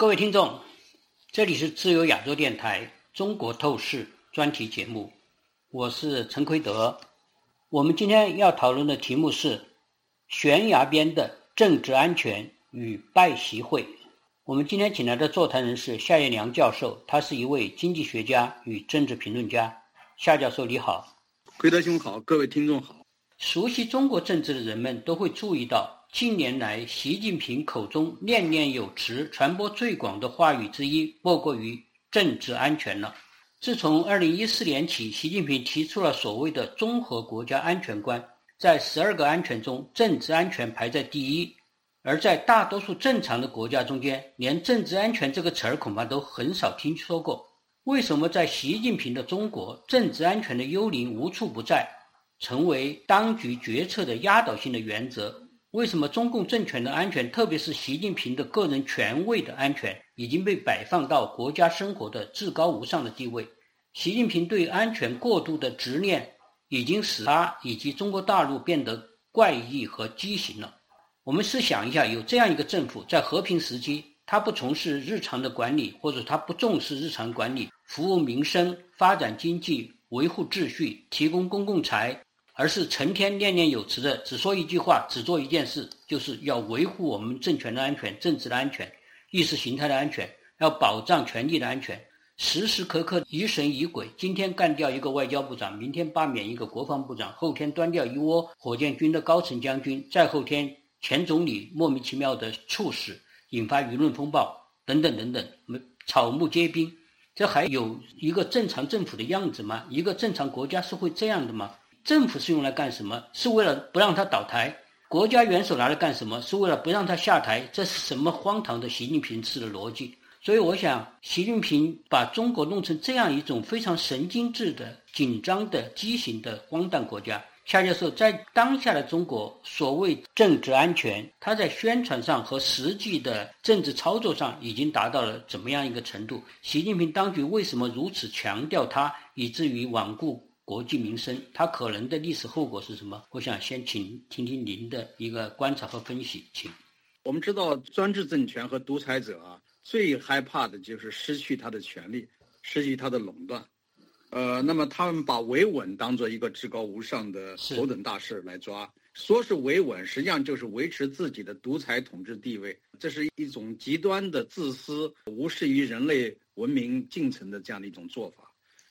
各位听众，这里是自由亚洲电台《中国透视》专题节目，我是陈奎德。我们今天要讨论的题目是悬崖边的政治安全与拜习会。我们今天请来的座谈人是夏叶良教授，他是一位经济学家与政治评论家。夏教授你好，奎德兄好，各位听众好。熟悉中国政治的人们都会注意到。近年来，习近平口中念念有词、传播最广的话语之一，莫过于政治安全了。自从2014年起，习近平提出了所谓的综合国家安全观，在十二个安全中，政治安全排在第一。而在大多数正常的国家中间，连政治安全这个词儿恐怕都很少听说过。为什么在习近平的中国，政治安全的幽灵无处不在，成为当局决策的压倒性的原则？为什么中共政权的安全，特别是习近平的个人权位的安全，已经被摆放到国家生活的至高无上的地位？习近平对安全过度的执念，已经使他以及中国大陆变得怪异和畸形了。我们试想一下，有这样一个政府，在和平时期，他不从事日常的管理，或者他不重视日常管理，服务民生、发展经济、维护秩序、提供公共财。而是成天念念有词的，只说一句话，只做一件事，就是要维护我们政权的安全、政治的安全、意识形态的安全，要保障权力的安全，时时刻刻疑神疑鬼。今天干掉一个外交部长，明天罢免一个国防部长，后天端掉一窝火箭军的高层将军，再后天前总理莫名其妙的猝死，引发舆论风暴，等等等等，草木皆兵。这还有一个正常政府的样子吗？一个正常国家是会这样的吗？政府是用来干什么？是为了不让他倒台。国家元首拿来干什么？是为了不让他下台。这是什么荒唐的习近平式的逻辑？所以，我想，习近平把中国弄成这样一种非常神经质的、紧张的、畸形的荒诞国家。夏教授在当下的中国，所谓政治安全，他在宣传上和实际的政治操作上已经达到了怎么样一个程度？习近平当局为什么如此强调它，以至于罔顾？国计民生，它可能的历史后果是什么？我想先请听听您的一个观察和分析，请。我们知道，专制政权和独裁者啊，最害怕的就是失去他的权利，失去他的垄断。呃，那么他们把维稳当做一个至高无上的头等大事来抓，说是维稳，实际上就是维持自己的独裁统治地位。这是一种极端的自私、无视于人类文明进程的这样的一种做法。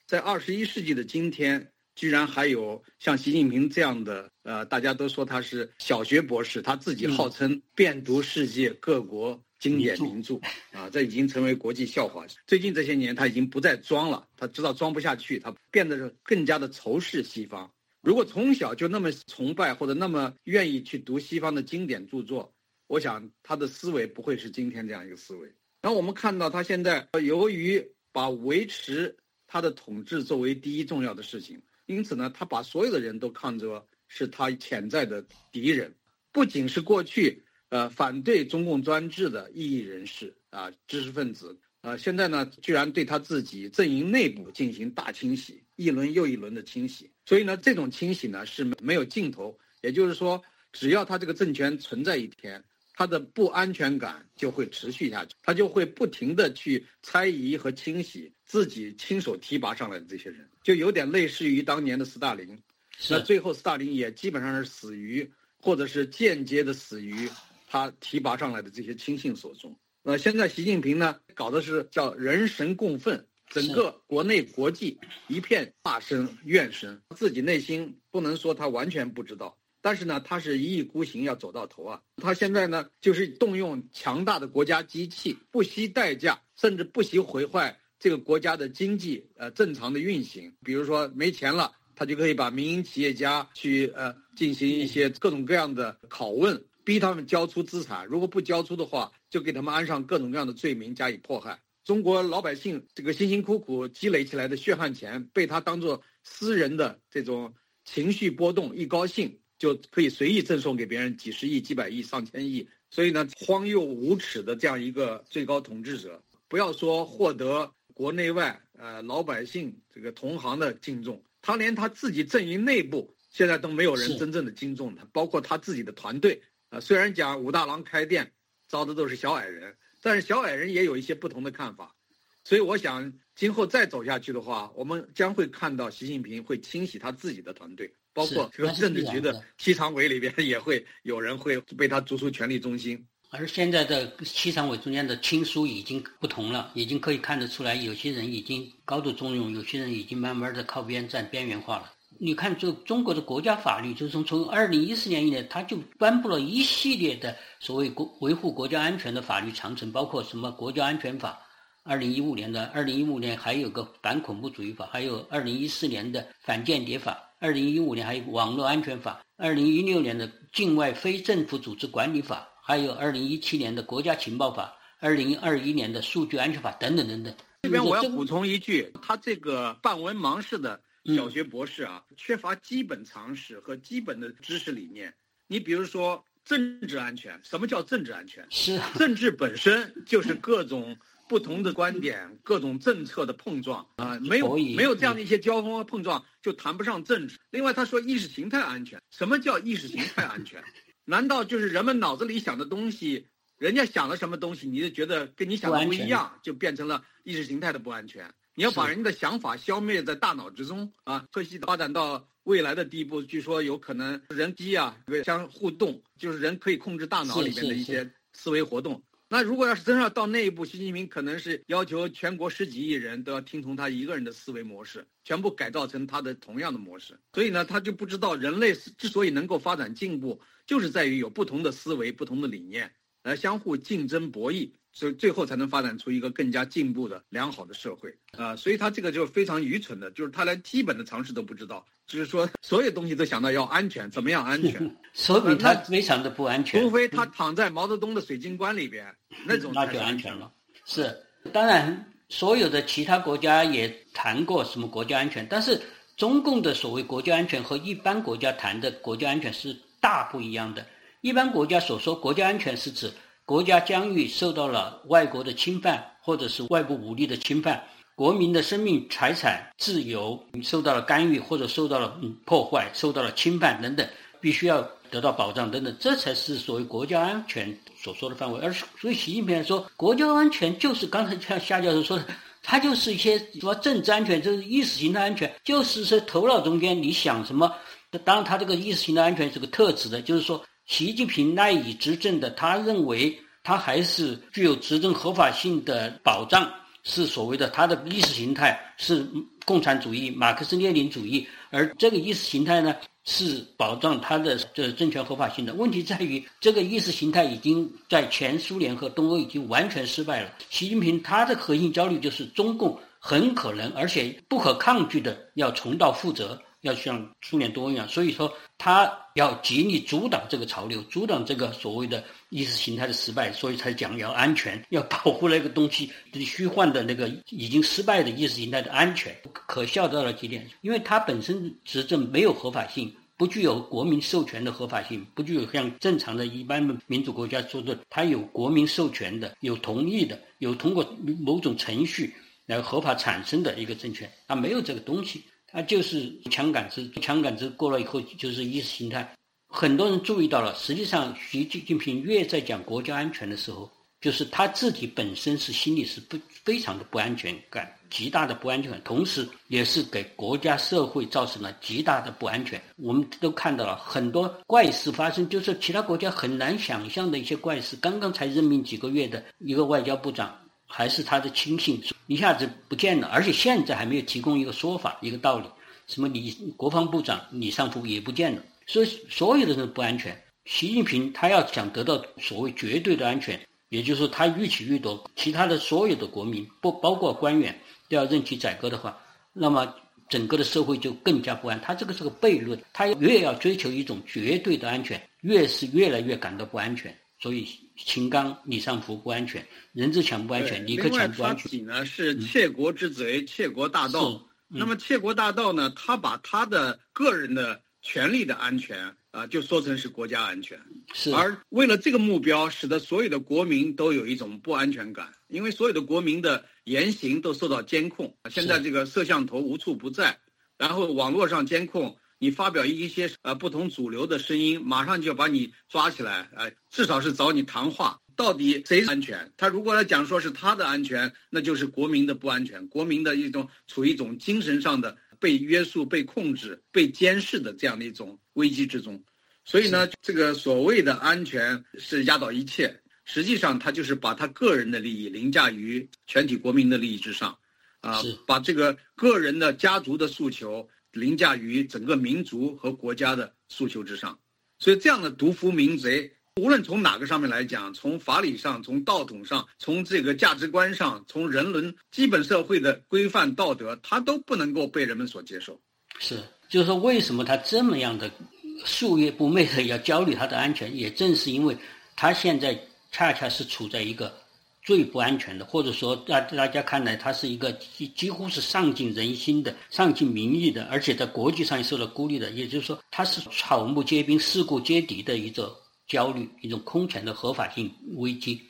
在二十一世纪的今天，居然还有像习近平这样的，呃，大家都说他是小学博士，他自己号称遍读世界各国经典名著，啊，这已经成为国际笑话。最近这些年，他已经不再装了，他知道装不下去，他变得更加的仇视西方。如果从小就那么崇拜或者那么愿意去读西方的经典著作，我想他的思维不会是今天这样一个思维。然后我们看到他现在由于把维持。他的统治作为第一重要的事情，因此呢，他把所有的人都看作是他潜在的敌人，不仅是过去呃反对中共专制的异议人士啊、知识分子啊，现在呢，居然对他自己阵营内部进行大清洗，一轮又一轮的清洗。所以呢，这种清洗呢是没有尽头，也就是说，只要他这个政权存在一天。他的不安全感就会持续下去，他就会不停的去猜疑和清洗自己亲手提拔上来的这些人，就有点类似于当年的斯大林。那最后斯大林也基本上是死于，或者是间接的死于他提拔上来的这些亲信手中。那现在习近平呢，搞的是叫人神共愤，整个国内国际一片骂声怨声，自己内心不能说他完全不知道。但是呢，他是一意孤行要走到头啊！他现在呢，就是动用强大的国家机器，不惜代价，甚至不惜毁坏这个国家的经济呃正常的运行。比如说没钱了，他就可以把民营企业家去呃进行一些各种各样的拷问，逼他们交出资产。如果不交出的话，就给他们安上各种各样的罪名加以迫害。中国老百姓这个辛辛苦苦积累起来的血汗钱，被他当做私人的这种情绪波动，一高兴。就可以随意赠送给别人几十亿、几百亿、上千亿，所以呢，荒谬无耻的这样一个最高统治者，不要说获得国内外呃老百姓这个同行的敬重，他连他自己阵营内部现在都没有人真正的敬重他，包括他自己的团队。啊。虽然讲武大郎开店招的都是小矮人，但是小矮人也有一些不同的看法，所以我想今后再走下去的话，我们将会看到习近平会清洗他自己的团队，包括这个政治局的 七常委里边也会有人会被他逐出权力中心。而现在的七常委中间的亲疏已经不同了，已经可以看得出来，有些人已经高度重用，有些人已经慢慢的靠边站边缘化了。你看，这中国的国家法律，就是从从二零一四年以来，他就颁布了一系列的所谓国维护国家安全的法律长城，包括什么国家安全法，二零一五年的，二零一五年还有个反恐怖主义法，还有二零一四年的反间谍法，二零一五年还有网络安全法，二零一六年的境外非政府组织管理法。还有二零一七年的国家情报法，二零二一年的数据安全法等等等等。这边我要补充一句，他这个半文盲式的小学博士啊，缺乏基本常识和基本的知识理念。你比如说政治安全，什么叫政治安全？是政治本身就是各种不同的观点、各种政策的碰撞啊，没有没有这样的一些交锋和碰撞，就谈不上政治。另外，他说意识形态安全，什么叫意识形态安全？难道就是人们脑子里想的东西，人家想了什么东西，你就觉得跟你想的不一样，就变成了意识形态的不安全？你要把人家的想法消灭在大脑之中啊！科技发展到未来的地步，据说有可能人机啊相互动，就是人可以控制大脑里面的一些思维活动。那如果要是真要到那一步，习近平可能是要求全国十几亿人都要听从他一个人的思维模式，全部改造成他的同样的模式。所以呢，他就不知道人类之所以能够发展进步。就是在于有不同的思维、不同的理念来相互竞争博弈，所以最后才能发展出一个更加进步的良好的社会啊！所以他这个就是非常愚蠢的，就是他连基本的常识都不知道，就是说所有东西都想到要安全，怎么样安全？所以他非常的不安全。除非他躺在毛泽东的水晶棺里边，那种那就安全了。是，当然所有的其他国家也谈过什么国家安全，但是中共的所谓国家安全和一般国家谈的国家安全是。大不一样的，一般国家所说国家安全是指国家疆域受到了外国的侵犯，或者是外部武力的侵犯，国民的生命、财产、自由受到了干预，或者受到了破坏、受到了侵犯等等，必须要得到保障等等，这才是所谓国家安全所说的范围。而所以习近平说，国家安全就是刚才像夏教授说的，它就是一些什么政治安全，就是意识形态安全，就是说头脑中间你想什么。当然，他这个意识形态安全是个特指的，就是说，习近平赖以执政的，他认为他还是具有执政合法性的保障，是所谓的他的意识形态是共产主义、马克思列宁主义，而这个意识形态呢是保障他的这政权合法性的。问题在于，这个意识形态已经在前苏联和东欧已经完全失败了。习近平他的核心焦虑就是中共很可能而且不可抗拒的要重蹈覆辙。要像苏联多一样，所以说他要极力阻挡这个潮流，阻挡这个所谓的意识形态的失败，所以才讲要安全，要保护那个东西虚幻的那个已经失败的意识形态的安全。可笑到了极点，因为他本身执政没有合法性，不具有国民授权的合法性，不具有像正常的一般民主国家说的，他有国民授权的，有同意的，有通过某种程序来合法产生的一个政权，他没有这个东西。他就是枪杆子，枪杆子过了以后就是意识形态。很多人注意到了，实际上习近平越在讲国家安全的时候，就是他自己本身是心里是不非常的不安全感，极大的不安全感，同时也是给国家社会造成了极大的不安全。我们都看到了很多怪事发生，就是其他国家很难想象的一些怪事。刚刚才任命几个月的一个外交部长。还是他的亲信一下子不见了，而且现在还没有提供一个说法、一个道理。什么李国防部长李尚福也不见了，所以所有的人不安全。习近平他要想得到所谓绝对的安全，也就是说他欲取欲夺，其他的所有的国民不包括官员都要任其宰割的话，那么整个的社会就更加不安。他这个是个悖论，他越要追求一种绝对的安全，越是越来越感到不安全。所以。秦刚、李尚福不安全，任志强不安全，李克强不安全。他自己呢是窃国之贼、窃国大盗。那么窃国大盗呢，他把他的个人的权利的安全啊，就说成是国家安全。是。而为了这个目标，使得所有的国民都有一种不安全感，因为所有的国民的言行都受到监控。现在这个摄像头无处不在，然后网络上监控你发表一些呃不同主流的声音，马上就要把你抓起来，呃，至少是找你谈话。到底谁安全？他如果来讲说是他的安全，那就是国民的不安全，国民的一种处于一种精神上的被约束、被控制、被监视的这样的一种危机之中。所以呢，这个所谓的安全是压倒一切，实际上他就是把他个人的利益凌驾于全体国民的利益之上，啊，把这个个人的家族的诉求凌驾于整个民族和国家的诉求之上。所以这样的独夫民贼。无论从哪个上面来讲，从法理上、从道统上、从这个价值观上、从人伦基本社会的规范道德，他都不能够被人们所接受。是，就是说，为什么他这么样的夙夜不寐的要焦虑他的安全？也正是因为他现在恰恰是处在一个最不安全的，或者说在大家看来，它是一个几几乎是丧尽人心的、丧尽民意的，而且在国际上也受到孤立的。也就是说，它是草木皆兵、事故皆敌的一种。焦虑，一种空前的合法性危机，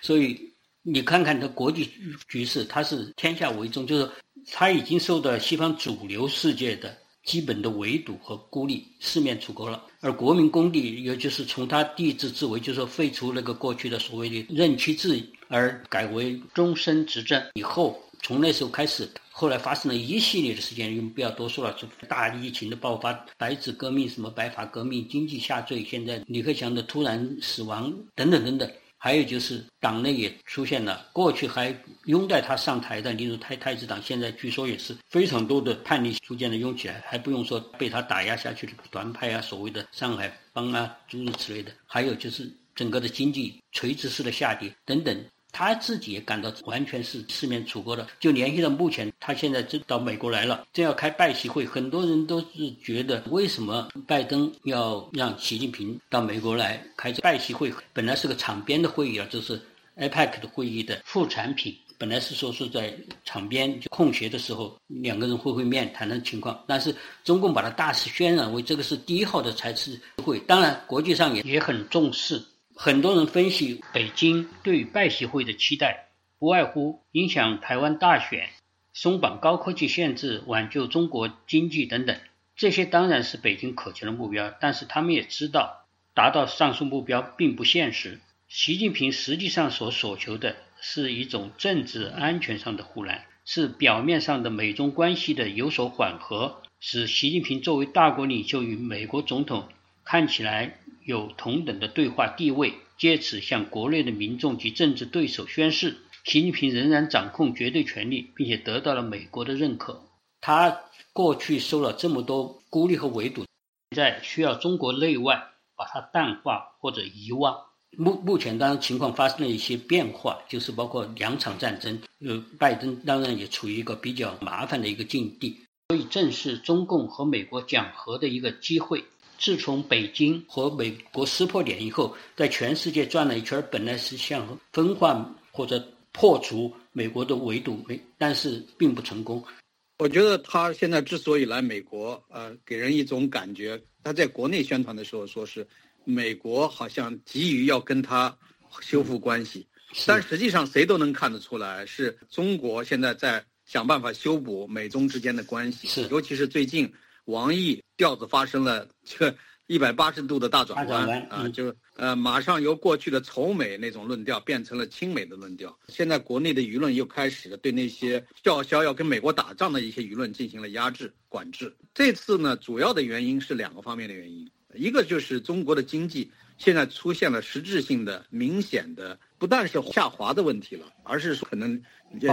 所以你看看它国际局势，它是天下为重，就是它已经受到西方主流世界的基本的围堵和孤立，四面楚歌了。而国民公敌，也就是从他帝制之为，就是废除那个过去的所谓的任期制，而改为终身执政以后，从那时候开始。后来发生了一系列的事件，就不要多说了。就大疫情的爆发、白纸革命、什么白发革命、经济下坠，现在李克强的突然死亡等等等等。还有就是党内也出现了过去还拥戴他上台的，例如太太子党，现在据说也是非常多的叛逆逐渐的涌起来，还不用说被他打压下去的团派啊，所谓的上海帮啊，诸如此类的。还有就是整个的经济垂直式的下跌等等。他自己也感到完全是四面楚歌的，就联系到目前，他现在正到美国来了，正要开拜习会，很多人都是觉得，为什么拜登要让习近平到美国来开这拜习会？本来是个场边的会议啊，这是 APEC 的会议的副产品，本来是说是在场边就空闲的时候，两个人会会面谈谈情况，但是中共把它大肆渲染为这个是第一号的财次会，当然国际上也也很重视。很多人分析北京对拜习会的期待，不外乎影响台湾大选、松绑高科技限制、挽救中国经济等等。这些当然是北京渴求的目标，但是他们也知道，达到上述目标并不现实。习近平实际上所所求的是一种政治安全上的护栏，是表面上的美中关系的有所缓和，使习近平作为大国领袖与美国总统看起来。有同等的对话地位，借此向国内的民众及政治对手宣示，习近平仍然掌控绝对权力，并且得到了美国的认可。他过去受了这么多孤立和围堵，现在需要中国内外把它淡化或者遗忘。目目前当然情况发生了一些变化，就是包括两场战争，呃，拜登当然也处于一个比较麻烦的一个境地，所以正是中共和美国讲和的一个机会。自从北京和美国撕破脸以后，在全世界转了一圈，本来是想分化或者破除美国的围堵，没，但是并不成功。我觉得他现在之所以来美国，呃，给人一种感觉，他在国内宣传的时候说是美国好像急于要跟他修复关系，但实际上谁都能看得出来，是中国现在在想办法修补美中之间的关系，尤其是最近。王毅调子发生了这个一百八十度的大转弯啊，就呃马上由过去的仇美那种论调变成了亲美的论调。现在国内的舆论又开始对那些叫嚣要跟美国打仗的一些舆论进行了压制管制。这次呢，主要的原因是两个方面的原因，一个就是中国的经济现在出现了实质性的、明显的，不但是下滑的问题了，而是可能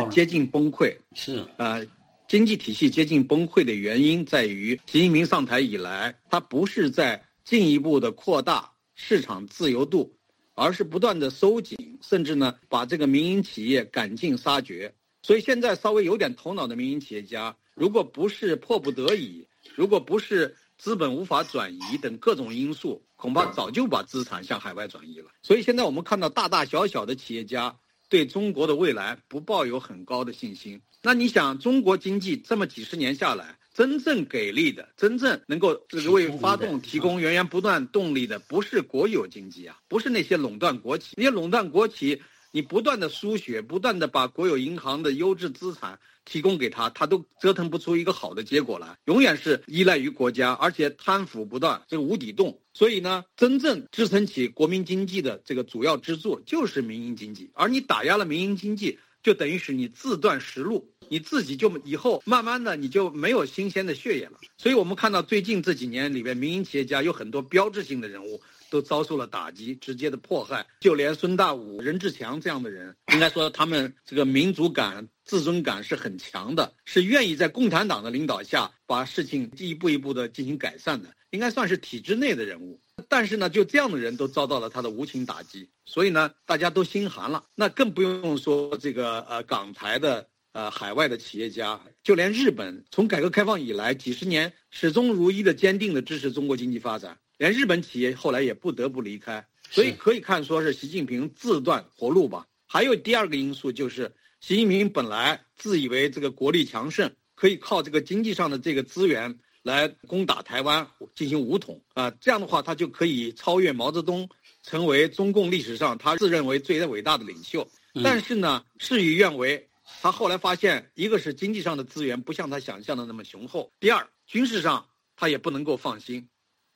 接近崩溃。是啊。经济体系接近崩溃的原因在于，习近平上台以来，他不是在进一步的扩大市场自由度，而是不断的收紧，甚至呢把这个民营企业赶尽杀绝。所以现在稍微有点头脑的民营企业家，如果不是迫不得已，如果不是资本无法转移等各种因素，恐怕早就把资产向海外转移了。所以现在我们看到大大小小的企业家对中国的未来不抱有很高的信心。那你想，中国经济这么几十年下来，真正给力的、真正能够这个为发动提供源源不断动力的，不是国有经济啊，不是那些垄断国企。那些垄断国企你不断的输血，不断的把国有银行的优质资产提供给他，他都折腾不出一个好的结果来，永远是依赖于国家，而且贪腐不断，这个无底洞。所以呢，真正支撑起国民经济的这个主要支柱就是民营经济，而你打压了民营经济，就等于是你自断食路，你自己就以后慢慢的你就没有新鲜的血液了。所以我们看到最近这几年里边，民营企业家有很多标志性的人物。都遭受了打击，直接的迫害。就连孙大武、任志强这样的人，应该说他们这个民族感、自尊感是很强的，是愿意在共产党的领导下把事情一步一步的进行改善的，应该算是体制内的人物。但是呢，就这样的人都遭到了他的无情打击，所以呢，大家都心寒了。那更不用说这个呃港台的呃海外的企业家，就连日本从改革开放以来几十年始终如一的坚定的支持中国经济发展。连日本企业后来也不得不离开，所以可以看说是习近平自断活路吧。还有第二个因素就是，习近平本来自以为这个国力强盛，可以靠这个经济上的这个资源来攻打台湾进行武统啊，这样的话他就可以超越毛泽东，成为中共历史上他自认为最伟大的领袖。但是呢，事与愿违，他后来发现，一个是经济上的资源不像他想象的那么雄厚，第二军事上他也不能够放心。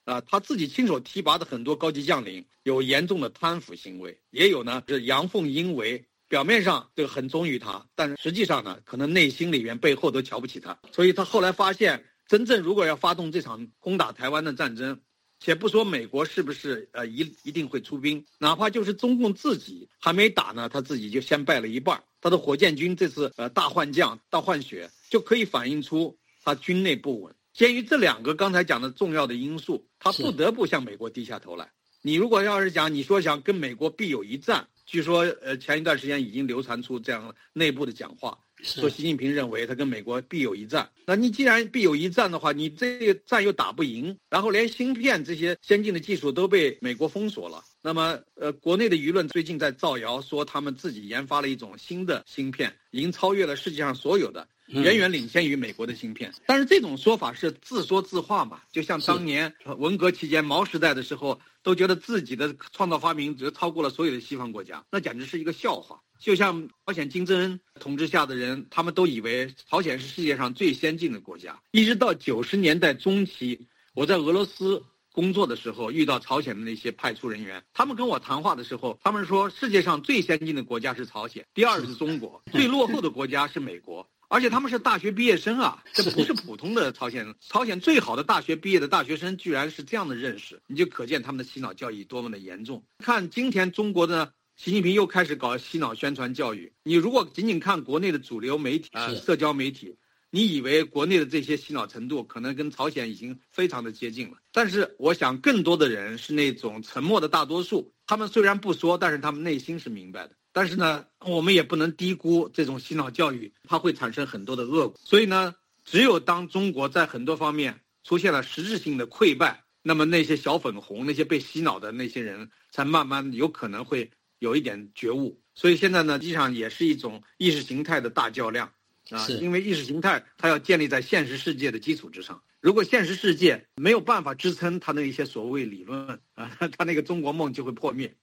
啊，他自己亲手提拔的很多高级将领有严重的贪腐行为，也有呢是阳奉阴违，表面上这个很忠于他，但实际上呢，可能内心里面背后都瞧不起他。所以他后来发现，真正如果要发动这场攻打台湾的战争，且不说美国是不是呃一一定会出兵，哪怕就是中共自己还没打呢，他自己就先败了一半。他的火箭军这次呃大换将、大换血，就可以反映出他军内不稳。鉴于这两个刚才讲的重要的因素，他不得不向美国低下头来。你如果要是讲你说想跟美国必有一战，据说呃前一段时间已经流传出这样内部的讲话，说习近平认为他跟美国必有一战。那你既然必有一战的话，你这个战又打不赢，然后连芯片这些先进的技术都被美国封锁了，那么呃国内的舆论最近在造谣说他们自己研发了一种新的芯片，已经超越了世界上所有的。远远领先于美国的芯片，但是这种说法是自说自话嘛？就像当年文革期间毛时代的时候，都觉得自己的创造发明只超过了所有的西方国家，那简直是一个笑话。就像朝鲜金正恩统治下的人，他们都以为朝鲜是世界上最先进的国家。一直到九十年代中期，我在俄罗斯工作的时候，遇到朝鲜的那些派出人员，他们跟我谈话的时候，他们说世界上最先进的国家是朝鲜，第二是中国，最落后的国家是美国。而且他们是大学毕业生啊，这不是普通的朝鲜人。朝鲜最好的大学毕业的大学生，居然是这样的认识，你就可见他们的洗脑教育多么的严重。看今天中国的习近平又开始搞洗脑宣传教育，你如果仅仅看国内的主流媒体啊，社交媒体，你以为国内的这些洗脑程度可能跟朝鲜已经非常的接近了。但是我想，更多的人是那种沉默的大多数，他们虽然不说，但是他们内心是明白的。但是呢，我们也不能低估这种洗脑教育，它会产生很多的恶果。所以呢，只有当中国在很多方面出现了实质性的溃败，那么那些小粉红、那些被洗脑的那些人，才慢慢有可能会有一点觉悟。所以现在呢，实际上也是一种意识形态的大较量啊，因为意识形态它要建立在现实世界的基础之上。如果现实世界没有办法支撑他的一些所谓理论啊，他那个中国梦就会破灭。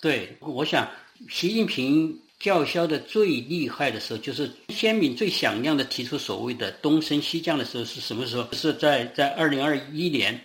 对，我想。习近平叫嚣的最厉害的时候，就是鲜明最响亮的提出所谓的东升西降的时候是什么时候？是在在二零二一年，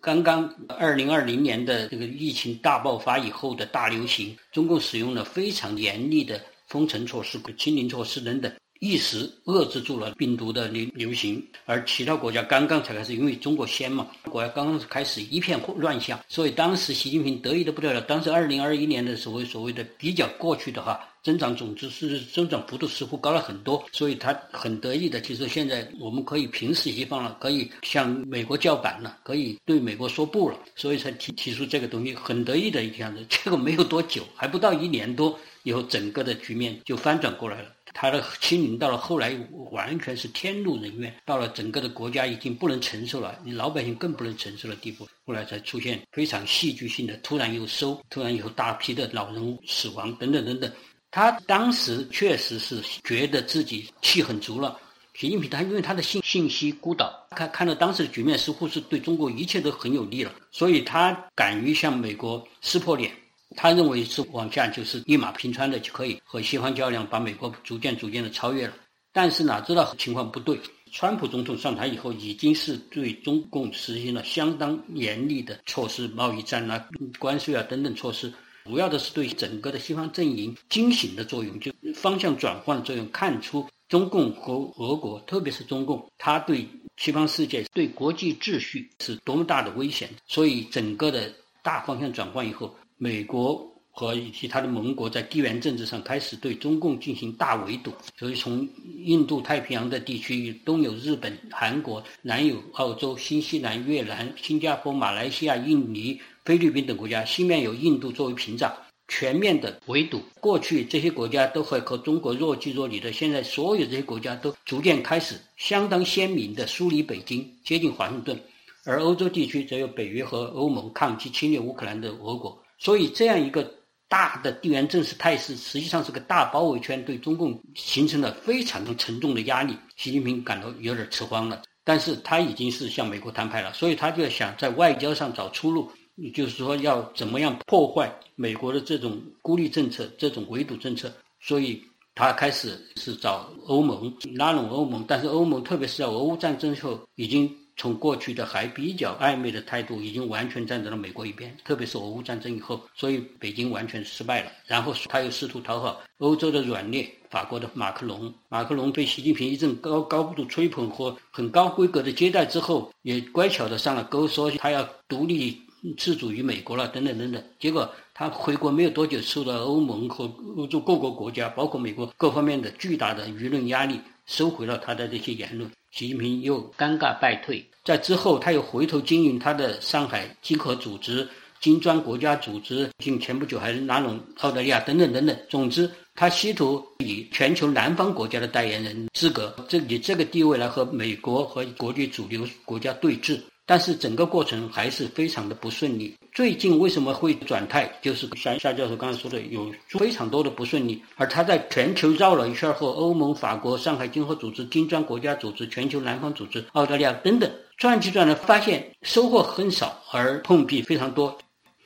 刚刚二零二零年的这个疫情大爆发以后的大流行，中共使用了非常严厉的封城措施、清零措施等等。一时遏制住了病毒的流流行，而其他国家刚刚才开始，因为中国先嘛，国家刚刚开始一片乱象，所以当时习近平得意的不得了。当时二零二一年的所谓所谓的比较过去的哈，增长总值是增长幅度似乎高了很多，所以他很得意的，其实现在我们可以平视西方了，可以向美国叫板了，可以对美国说不了，所以才提提出这个东西，很得意的一样子。结果没有多久，还不到一年多以后，整个的局面就翻转过来了。他的清零到了后来完全是天怒人怨，到了整个的国家已经不能承受了，你老百姓更不能承受的地步，后来才出现非常戏剧性的突然又收，突然有大批的老人死亡等等等等。他当时确实是觉得自己气很足了。习近平他因为他的信信息孤岛，看看到当时的局面似乎是对中国一切都很有利了，所以他敢于向美国撕破脸。他认为是往下就是一马平川的就可以和西方较量，把美国逐渐逐渐的超越了。但是哪知道情况不对，川普总统上台以后，已经是对中共实行了相当严厉的措施，贸易战啊、关税啊等等措施，主要的是对整个的西方阵营惊醒的作用，就方向转换的作用，看出中共和俄国，特别是中共，他对西方世界、对国际秩序是多么大的危险。所以整个的大方向转换以后。美国和其他的盟国在地缘政治上开始对中共进行大围堵，所以从印度太平洋的地区，东有日本、韩国，南有澳洲、新西兰、越南、新加坡、马来西亚、印尼、菲律宾等国家，西面有印度作为屏障，全面的围堵。过去这些国家都会和中国若即若离的，现在所有这些国家都逐渐开始相当鲜明的疏离北京，接近华盛顿，而欧洲地区则有北约和欧盟抗击侵略乌克兰的俄国。所以，这样一个大的地缘政治态势，实际上是个大包围圈，对中共形成了非常沉重的压力。习近平感到有点吃慌了，但是他已经是向美国摊牌了，所以他就想在外交上找出路，就是说要怎么样破坏美国的这种孤立政策、这种围堵政策。所以他开始是找欧盟拉拢欧盟，但是欧盟特别是在俄乌战争后已经。从过去的还比较暧昧的态度，已经完全站在了美国一边，特别是俄乌战争以后，所以北京完全失败了。然后他又试图讨好欧洲的软肋，法国的马克龙。马克龙被习近平一阵高高度吹捧和很高规格的接待之后，也乖巧的上了钩，说他要独立自主于美国了，等等等等。结果他回国没有多久，受到欧盟和欧洲各国国家，包括美国各方面的巨大的舆论压力，收回了他的这些言论。习近平又尴尬败退，在之后他又回头经营他的上海经合组织、金砖国家组织，近前不久还拉拢澳大利亚等等等等。总之，他企图以全球南方国家的代言人资格，这以这个地位来和美国和国际主流国家对峙。但是整个过程还是非常的不顺利。最近为什么会转态？就是像夏教授刚才说的，有非常多的不顺利。而他在全球绕了一圈后，欧盟、法国、上海经合组织、金砖国家组织、全球南方组织、澳大利亚等等转去转来，发现收获很少，而碰壁非常多。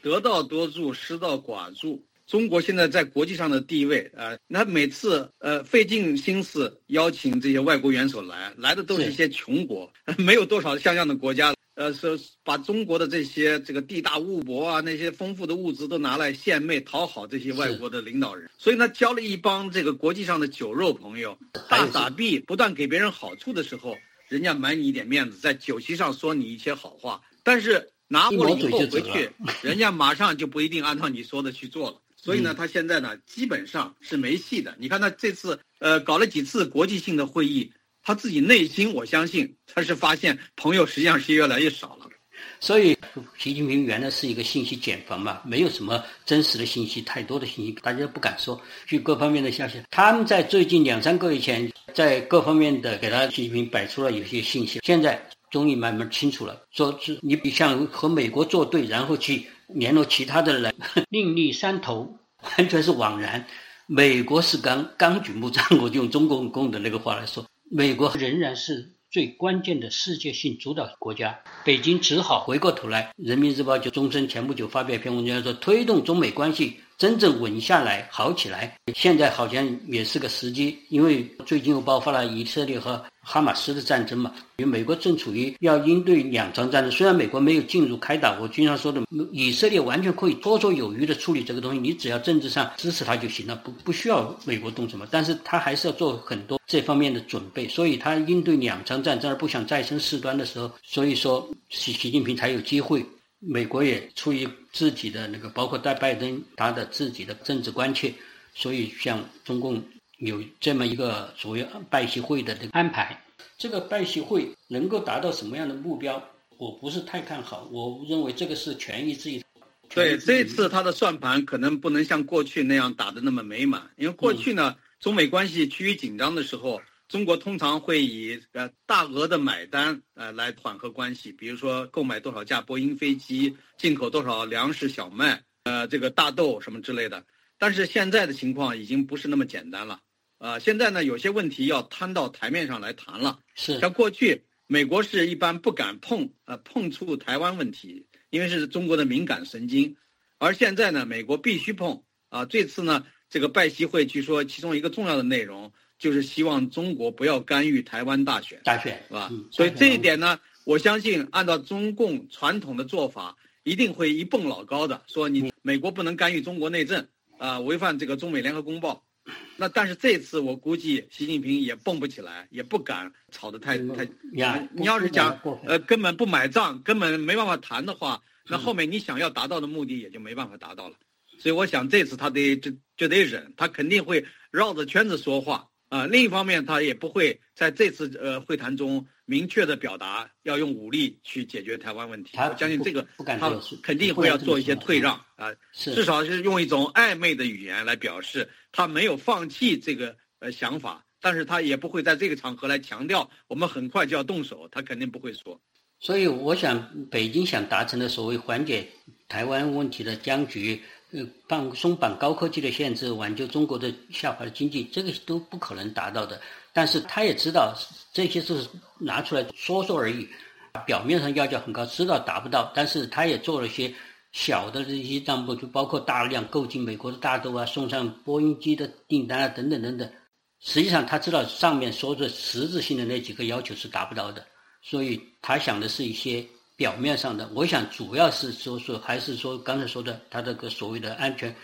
得道多助，失道寡助。中国现在在国际上的地位啊，那每次呃费尽心思邀请这些外国元首来，来的都是一些穷国，没有多少像样的国家。呃，是把中国的这些这个地大物博啊，那些丰富的物资都拿来献媚讨好这些外国的领导人，所以呢，交了一帮这个国际上的酒肉朋友，大傻逼，不断给别人好处的时候，人家买你一点面子，在酒席上说你一些好话，但是拿过了以后回去，人家马上就不一定按照你说的去做了。所以呢，他现在呢，基本上是没戏的。你看他这次呃搞了几次国际性的会议。他自己内心，我相信他是发现朋友实际上是越来越少了。所以，习近平原来是一个信息茧房嘛，没有什么真实的信息，太多的信息大家不敢说。据各方面的消息，他们在最近两三个月前，在各方面的给他习近平摆出了有些信息，现在终于慢慢清楚了，说是你像和美国作对，然后去联络其他的人，另立山头，完全是枉然。美国是刚刚举目张国，就用中共共的那个话来说。美国仍然是最关键的世界性主导国家，北京只好回过头来。人民日报就终身前不久发表一篇文章，说推动中美关系真正稳下来、好起来，现在好像也是个时机，因为最近又爆发了以色列和。哈马斯的战争嘛，因为美国正处于要应对两场战争。虽然美国没有进入开打，我经常说的，以色列完全可以绰绰有余的处理这个东西，你只要政治上支持他就行了，不不需要美国动什么。但是他还是要做很多这方面的准备，所以他应对两场战争而不想再生事端的时候，所以说习习近平才有机会。美国也出于自己的那个，包括带拜登他的自己的政治关切，所以像中共。有这么一个所谓拜习会的这个安排，这个拜习会能够达到什么样的目标，我不是太看好。我认为这个是权宜之计。对，这次他的算盘可能不能像过去那样打得那么美满，因为过去呢，中美关系趋于紧张的时候，中国通常会以呃大额的买单呃来缓和关系，比如说购买多少架波音飞机，进口多少粮食小麦，呃这个大豆什么之类的。但是现在的情况已经不是那么简单了。啊，现在呢，有些问题要摊到台面上来谈了。是，像过去美国是一般不敢碰，呃，碰触台湾问题，因为是中国的敏感神经。而现在呢，美国必须碰啊。这次呢，这个拜习会据说其中一个重要的内容就是希望中国不要干预台湾大选，大选是吧？所以这一点呢，我相信按照中共传统的做法，一定会一蹦老高的，说你美国不能干预中国内政啊，违反这个中美联合公报。那但是这次我估计习近平也蹦不起来，也不敢吵得太太。你要是讲呃根本不买账，根本没办法谈的话，那后面你想要达到的目的也就没办法达到了。所以我想这次他得就就得忍，他肯定会绕着圈子说话啊。另一方面，他也不会在这次呃会谈中明确的表达要用武力去解决台湾问题。我相信这个他肯定会要做一些退让啊，至少是用一种暧昧的语言来表示。他没有放弃这个呃想法，但是他也不会在这个场合来强调我们很快就要动手，他肯定不会说。所以，我想北京想达成的所谓缓解台湾问题的僵局，呃，放松绑高科技的限制，挽救中国的下滑的经济，这个都不可能达到的。但是他也知道这些是拿出来说说而已，表面上要求很高，知道达不到，但是他也做了些。小的这些账目就包括大量购进美国的大豆啊，送上波音机的订单啊，等等等等。实际上他知道上面说的实质性的那几个要求是达不到的，所以他想的是一些表面上的。我想主要是说说还是说刚才说的他这个所谓的安全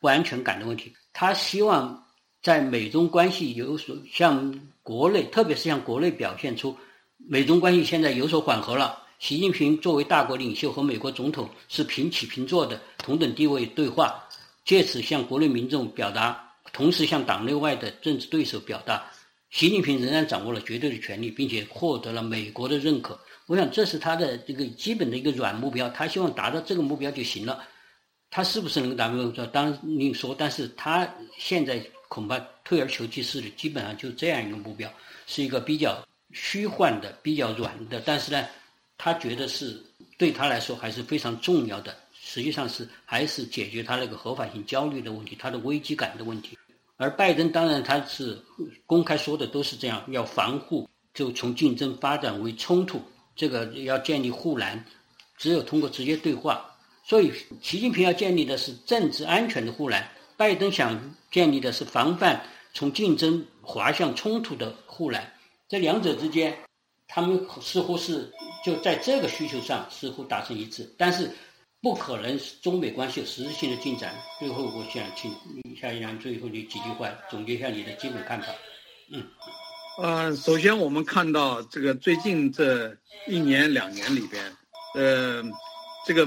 不安全感的问题。他希望在美中关系有所向国内，特别是向国内表现出美中关系现在有所缓和了。习近平作为大国领袖和美国总统是平起平坐的同等地位对话，借此向国内民众表达，同时向党内外的政治对手表达，习近平仍然掌握了绝对的权力，并且获得了美国的认可。我想这是他的这个基本的一个软目标，他希望达到这个目标就行了。他是不是能达到目标，当另说。但是他现在恐怕退而求其次的，基本上就这样一个目标，是一个比较虚幻的、比较软的，但是呢。他觉得是对他来说还是非常重要的，实际上是还是解决他那个合法性焦虑的问题，他的危机感的问题。而拜登当然他是公开说的都是这样，要防护，就从竞争发展为冲突，这个要建立护栏，只有通过直接对话。所以习近平要建立的是政治安全的护栏，拜登想建立的是防范从竞争滑向冲突的护栏，这两者之间，他们似乎是。就在这个需求上似乎达成一致，但是不可能中美关系有实质性的进展。最后，我想请夏一阳最后的几句话总结一下你的基本看法。嗯，呃，首先我们看到这个最近这一年两年里边，呃，这个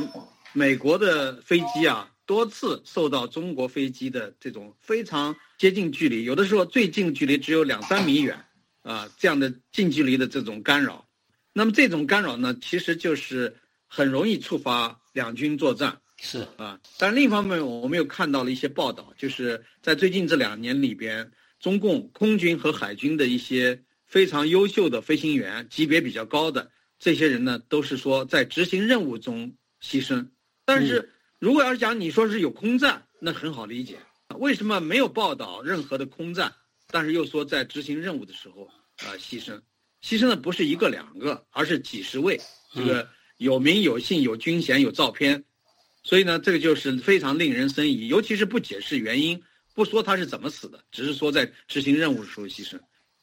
美国的飞机啊多次受到中国飞机的这种非常接近距离，有的时候最近距离只有两三米远啊这样的近距离的这种干扰。那么这种干扰呢，其实就是很容易触发两军作战，是啊。但另一方面，我们又看到了一些报道，就是在最近这两年里边，中共空军和海军的一些非常优秀的飞行员，级别比较高的这些人呢，都是说在执行任务中牺牲。但是如果要是讲你说是有空战，那很好理解，为什么没有报道任何的空战，但是又说在执行任务的时候啊牺牲？牺牲的不是一个两个，而是几十位，这个有名有姓有军衔有照片，所以呢，这个就是非常令人生疑。尤其是不解释原因，不说他是怎么死的，只是说在执行任务的时候牺牲。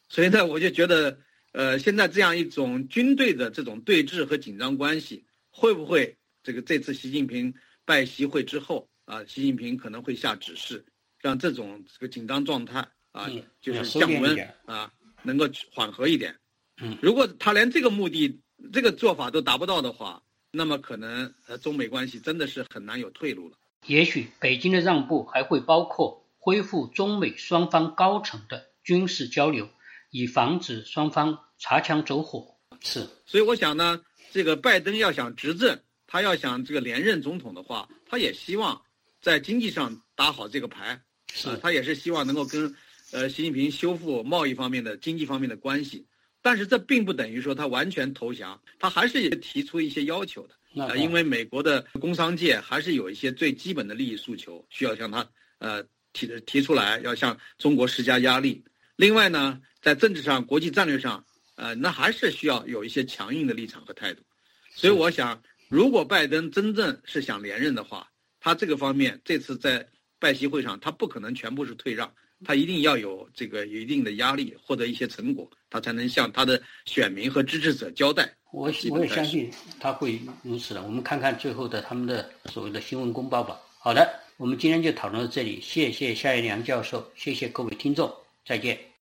所以呢，我就觉得，呃，现在这样一种军队的这种对峙和紧张关系，会不会这个这次习近平拜习会之后啊，习近平可能会下指示，让这种这个紧张状态啊，就是降温啊，能够缓和一点。嗯，如果他连这个目的、这个做法都达不到的话，那么可能呃中美关系真的是很难有退路了。也许北京的让步还会包括恢复中美双方高层的军事交流，以防止双方擦枪走火。是，所以我想呢，这个拜登要想执政，他要想这个连任总统的话，他也希望在经济上打好这个牌。是，他也是希望能够跟呃习近平修复贸易方面的、经济方面的关系。但是这并不等于说他完全投降，他还是提出一些要求的。啊，因为美国的工商界还是有一些最基本的利益诉求需要向他呃提提出来，要向中国施加压力。另外呢，在政治上、国际战略上，呃，那还是需要有一些强硬的立场和态度。所以我想，如果拜登真正是想连任的话，他这个方面这次在拜习会上，他不可能全部是退让，他一定要有这个有一定的压力，获得一些成果，他才能向他的选民和支持者交代。我我也相信他会如此的。我们看看最后的他们的所谓的新闻公报吧。好的，我们今天就讨论到这里，谢谢夏一良教授，谢谢各位听众，再见。